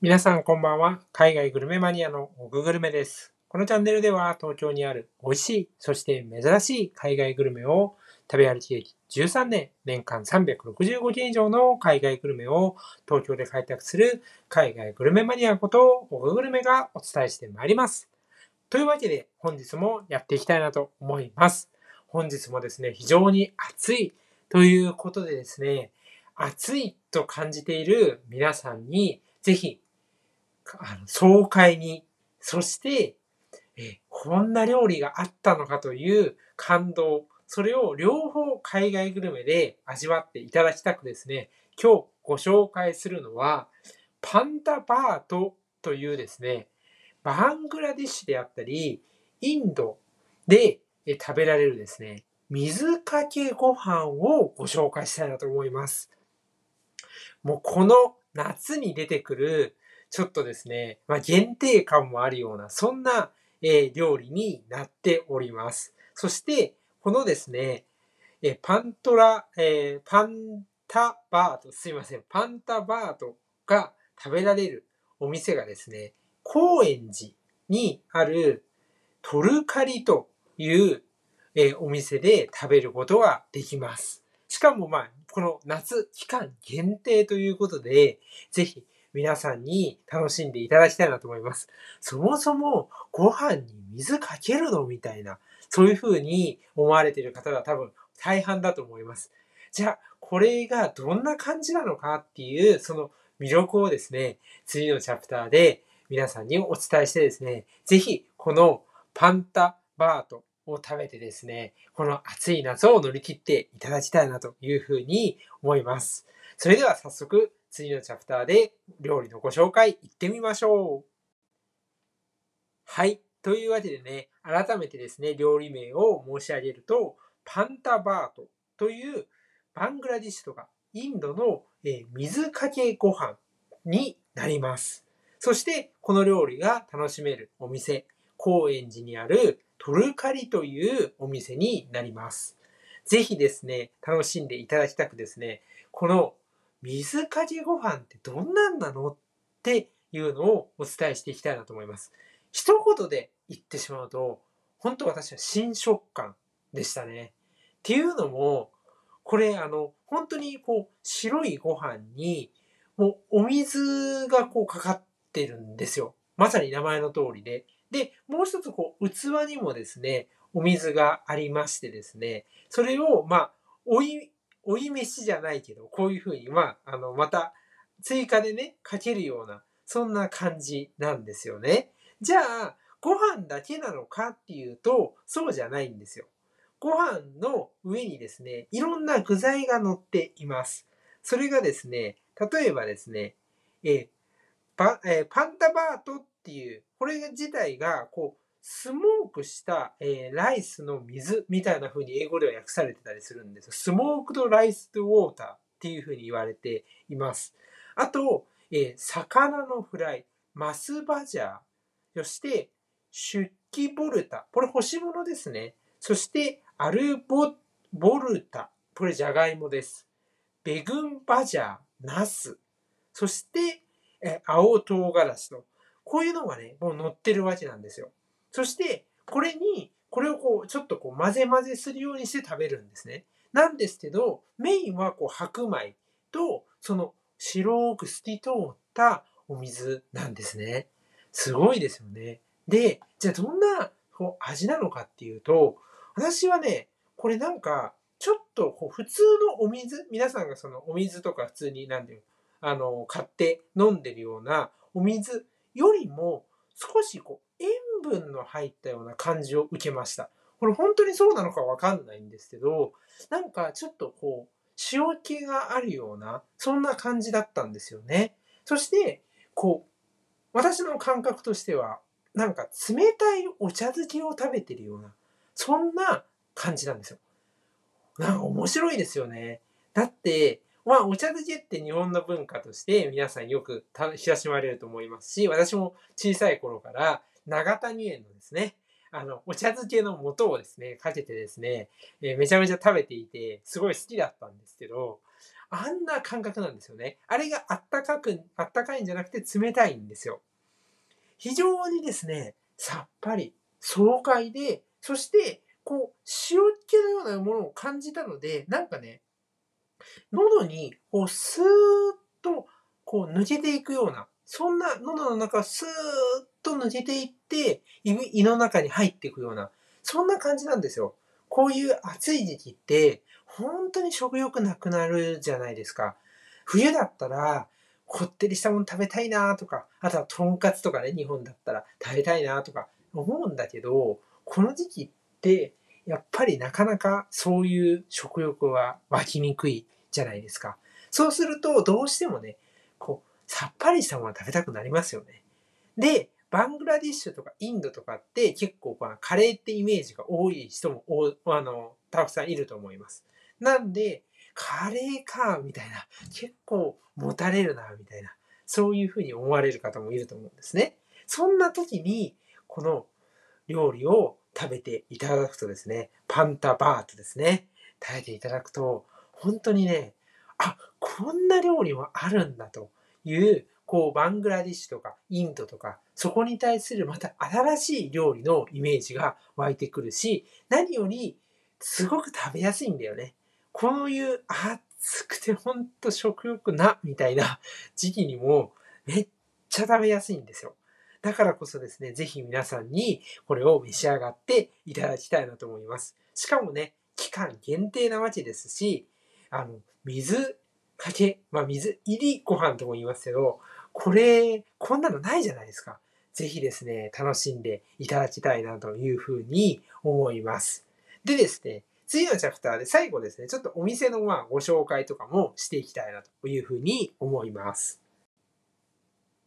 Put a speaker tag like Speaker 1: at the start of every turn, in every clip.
Speaker 1: 皆さんこんばんは。海外グルメマニアのオググルメです。このチャンネルでは東京にある美味しい、そして珍しい海外グルメを食べ歩き歴13年、年間365件以上の海外グルメを東京で開拓する海外グルメマニアことオググルメがお伝えしてまいります。というわけで本日もやっていきたいなと思います。本日もですね、非常に暑いということでですね、暑いと感じている皆さんにぜひ爽快に、そして、えこんな料理があったのかという感動、それを両方海外グルメで味わっていただきたくですね、今日ご紹介するのは、パンダバートというですね、バングラディッシュであったり、インドで食べられるですね、水かけご飯をご紹介したいなと思います。もうこの夏に出てくるちょっとですね、まあ、限定感もあるような、そんな、えー料理になっております。そして、このですね、えーパントラ、えーパンタバート、すいません、パンタバートが食べられるお店がですね、高円寺にあるトルカリという、えーお店で食べることができます。しかもまあ、この夏期間限定ということで、ぜひ皆さんに楽しんでいただきたいなと思います。そもそもご飯に水かけるのみたいな、そういう風に思われている方が多分大半だと思います。じゃあ、これがどんな感じなのかっていう、その魅力をですね、次のチャプターで皆さんにお伝えしてですね、ぜひこのパンタバートを食べてですね、この暑い夏を乗り切っていただきたいなというふうに思います。それでは早速次のチャプターで料理のご紹介いってみましょう。はい。というわけでね、改めてですね、料理名を申し上げると、パンタバートというバングラディッシュとかインドの、え水かけご飯になります。そして、この料理が楽しめるお店、高円寺にあるトルカリというお店になります。ぜひですね、楽しんでいただきたくですね、この水かけご飯ってどんなんなの？っていうのをお伝えしていきたいなと思います。一言で言ってしまうと、本当私は新食感でしたね。っていうのも、これあの、本当にこう、白いご飯に、もうお水がこうかかってるんですよ。まさに名前の通りで。で、もう一つこう、器にもですね、お水がありましてですね、それを、まあ、おい、追い飯じゃないけど、こういうふうに、まあ、あの、また、追加でね、かけるような、そんな感じなんですよね。じゃあ、ご飯だけなのかっていうと、そうじゃないんですよ。ご飯の上にですね、いろんな具材が乗っています。それがですね、例えばですね、えーパえーパンタバートっていう、これ自体が、こう、スモークした、えーライスの水みたいな風に英語では訳されてたりするんです。スモークドライスドウォーターっていう風に言われています。あと、えー魚のフライ、マスバジャー、そして、シュッキボルタ。これ干し物ですね。そして、アルボ、ボルタ。これじゃがいもです。ベグンバジャー、ナス。そして、え青唐辛子と。こういうのがね、もう乗ってるわけなんですよ。そして、これに、これをこう、ちょっとこう、混ぜ混ぜするようにして食べるんですね。なんですけど、メインはこう、白米と、その、白く透き通ったお水なんですね。すごいですよね。で、じゃあどんなこう味なのかっていうと、私はね、これなんか、ちょっとこう普通のお水、皆さんがそのお水とか普通になんていうあの、買って飲んでるようなお水よりも少しこう塩分の入ったような感じを受けました。これ本当にそうなのかわかんないんですけど、なんかちょっとこう、塩気があるような、そんな感じだったんですよね。そして、こう、私の感覚としては、なんか冷たいお茶漬けを食べてるような、そんな感じなんですよ。なんか面白いですよね。だって、まあ、お茶漬けって日本の文化として皆さんよく親しまれると思いますし、私も小さい頃から長谷園のですね、あの、お茶漬けの素をですね、かけてですね、えーめちゃめちゃ食べていて、すごい好きだったんですけど、あんな感覚なんですよね。あれがあったかく、あったかいんじゃなくて冷たいんですよ。非常にですね、さっぱり、爽快で、そして、こう、塩っ気のようなものを感じたので、なんかね、喉に、こう、スーッと、こう、抜けていくような、そんな喉の中スーッと抜けていって、胃の中に入っていくような、そんな感じなんですよ。こういう暑い時期って、本当に食欲なくなるじゃないですか。冬だったら、こってりしたもの食べたいなとか、あとはとんかつとかね、日本だったら食べたいなとか思うんだけど、この時期って、やっぱりなかなかそういう食欲は湧きにくいじゃないですか。そうすると、どうしてもね、こう、さっぱりしたもの食べたくなりますよね。で、バングラディッシュとかインドとかって結構カレーってイメージが多い人もおあのたくさんいると思います。なんで、カレーか、みたいな、結構持たれるな、みたいな、そういうふうに思われる方もいると思うんですね。そんな時に、この料理を食べていただくとですね、パンタバートですね、食べていただくと、本当にね、あ、こんな料理もあるんだという、こう、バングラディッシュとかインドとか、そこに対するまた新しい料理のイメージが湧いてくるし、何より、すごく食べやすいんだよね。こういう暑くてほんと食欲な、みたいな時期にもめっちゃ食べやすいんですよ。だからこそですね、ぜひ皆さんにこれを召し上がっていただきたいなと思います。しかもね、期間限定なわけですし、あの、水かけ、まあ水入りご飯とも言いますけど、これ、こんなのないじゃないですか。ぜひですね、楽しんでいただきたいなというふうに思います。でですね、次のチャプターで最後ですね、ちょっとお店のまあご紹介とかもしていきたいなというふうに思います。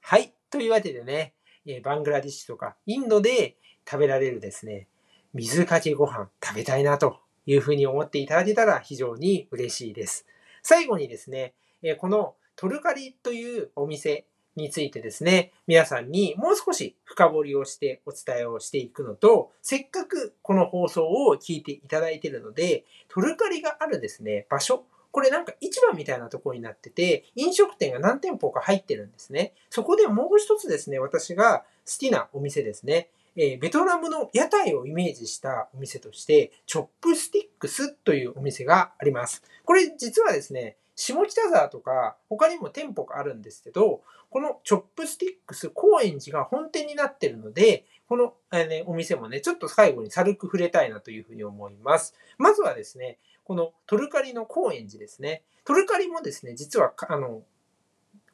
Speaker 1: はい。というわけでね、バングラディッシュとかインドで食べられるですね、水かけご飯食べたいなというふうに思っていただけたら非常に嬉しいです。最後にですね、このトルカリというお店についてですね、皆さんにもう少し深掘りをしてお伝えをしていくのと、せっかくこの放送を聞いていただいているので、トルカリがあるですね、場所、これなんか市場みたいなところになってて、飲食店が何店舗か入ってるんですね。そこでもう一つですね、私が好きなお店ですね。えー、ベトナムの屋台をイメージしたお店として、チョップスティックスというお店があります。これ実はですね、下北沢とか他にも店舗があるんですけど、このチョップスティックス高円寺が本店になってるので、この、えーね、お店もね、ちょっと最後に軽く触れたいなというふうに思います。まずはですね、このトルカリの高円寺ですね。トルカリもですね、実は、あの、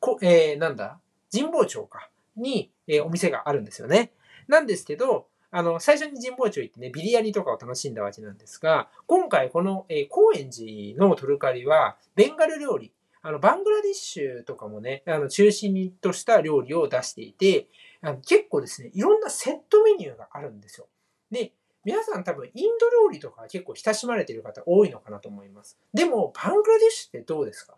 Speaker 1: こえー、なんだ神保町か、に、えー、お店があるんですよね。なんですけど、あの、最初に神保町行ってね、ビリヤニとかを楽しんだわけなんですが、今回この、えー、高円寺のトルカリは、ベンガル料理、あの、バングラディッシュとかもね、あの、中心とした料理を出していて、あの結構ですね、いろんなセットメニューがあるんですよ。で、皆さん多分インド料理とか結構親しまれてる方多いのかなと思います。でも、バングラディッシュってどうですか？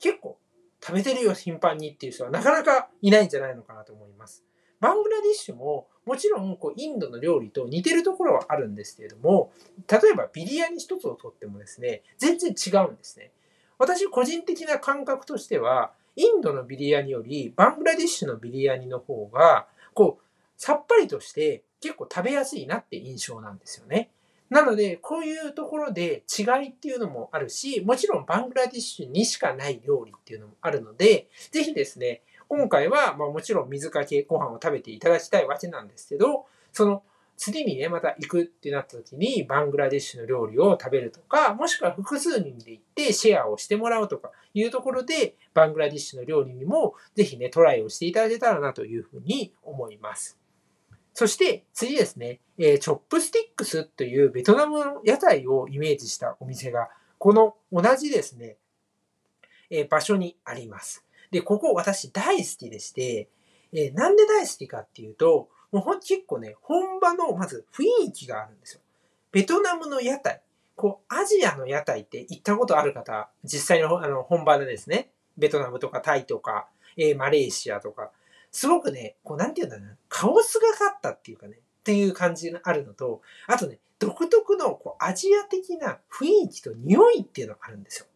Speaker 1: 結構食べてるよ頻繁にっていう人はなかなかいないんじゃないのかなと思います。バングラディッシュももちろんこうインドの料理と似てるところはあるんですけれども、例えばビリヤニ一つをとってもですね、全然違うんですね。私個人的な感覚としては、インドのビリヤニよりバングラディッシュのビリヤニの方が、こう、さっぱりとして結構食べやすいなって印象なんですよね。なので、こういうところで違いっていうのもあるし、もちろんバングラディッシュにしかない料理っていうのもあるので、ぜひですね、今回は、まあもちろん水かけご飯を食べていただきたいわけなんですけど、その次にね、また行くってなった時に、バングラデシュの料理を食べるとか、もしくは複数人で行ってシェアをしてもらうとかいうところで、バングラデシュの料理にもぜひね、トライをしていただけたらなというふうに思います。そして次ですね、えー、チョップスティックスというベトナムの屋台をイメージしたお店が、この同じですね、えー、場所にあります。で、ここ私大好きでして、えー、なんで大好きかっていうと、もうほん結構ね、本場のまず雰囲気があるんですよ。ベトナムの屋台。こう、アジアの屋台って行ったことある方、実際のあの本場でですね、ベトナムとかタイとか、えー、マレーシアとか、すごくね、こう、なんていうんだろうな、カオスがかったっていうかね、っていう感じがあるのと、あとね、独特のこうアジア的な雰囲気と匂いっていうのがあるんですよ。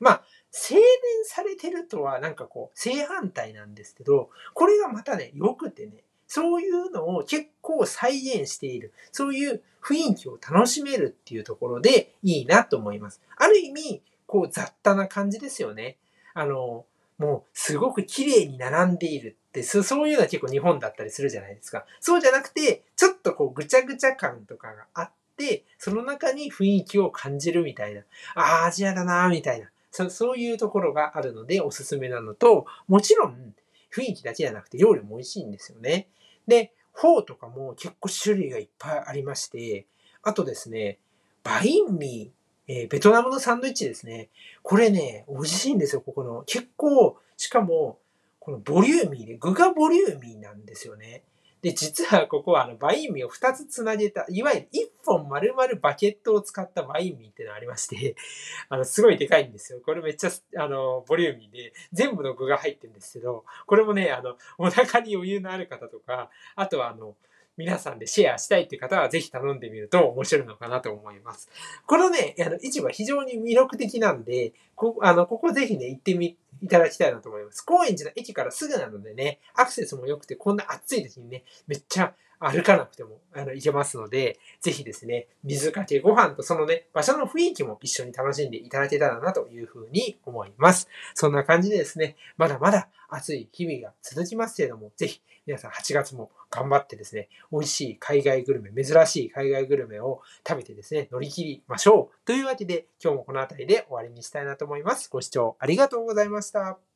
Speaker 1: まあ、洗練されてるとはなんかこう正反対なんですけど、これがまたね、良くてね、そういうのを結構再現している。そういう雰囲気を楽しめるっていうところでいいなと思います。ある意味、こう雑多な感じですよね。あの、もうすごく綺麗に並んでいるって、そういうのは結構日本だったりするじゃないですか。そうじゃなくて、ちょっとこうぐちゃぐちゃ感とかがあって、その中に雰囲気を感じるみたいな。ああ、アジアだなみたいなそ。そういうところがあるのでおすすめなのと、もちろん雰囲気だけじゃなくて料理も美味しいんですよね。で、フォーとかも結構種類がいっぱいありまして、あとですね、バインミー、えー、ベトナムのサンドイッチですね。これね、美味しいんですよ、ここの。結構、しかも、このボリューミーで、具がボリューミーなんですよね。で、実はここはあのバインミーを2つつなげた、いわゆる1本丸々バケットを使ったバインミーっていうのがありまして、あの、すごいでかいんですよ。これめっちゃ、あの、ボリューミーで、全部の具が入ってるんですけど、これもね、あの、お腹に余裕のある方とか、あとはあの、皆さんでシェアしたいって方はぜひ頼んでみると面白いのかなと思います。このね、あの、市場非常に魅力的なんで、こ、あの、ここぜひね、行ってみ、いただきたいなと思います。高円寺の駅からすぐなのでね、アクセスも良くて、こんな暑い時にね、めっちゃ歩かなくてもあの行けますので、ぜひですね、水かけご飯とそのね、場所の雰囲気も一緒に楽しんでいただけたらなというふうに思います。そんな感じでですね、まだまだ暑い日々が続きますけれども、ぜひ皆さん8月も頑張ってですね、美味しい海外グルメ、珍しい海外グルメを食べてですね、乗り切りましょう。というわけで、今日もこの辺りで終わりにしたいなと思います。ご視聴ありがとうございました。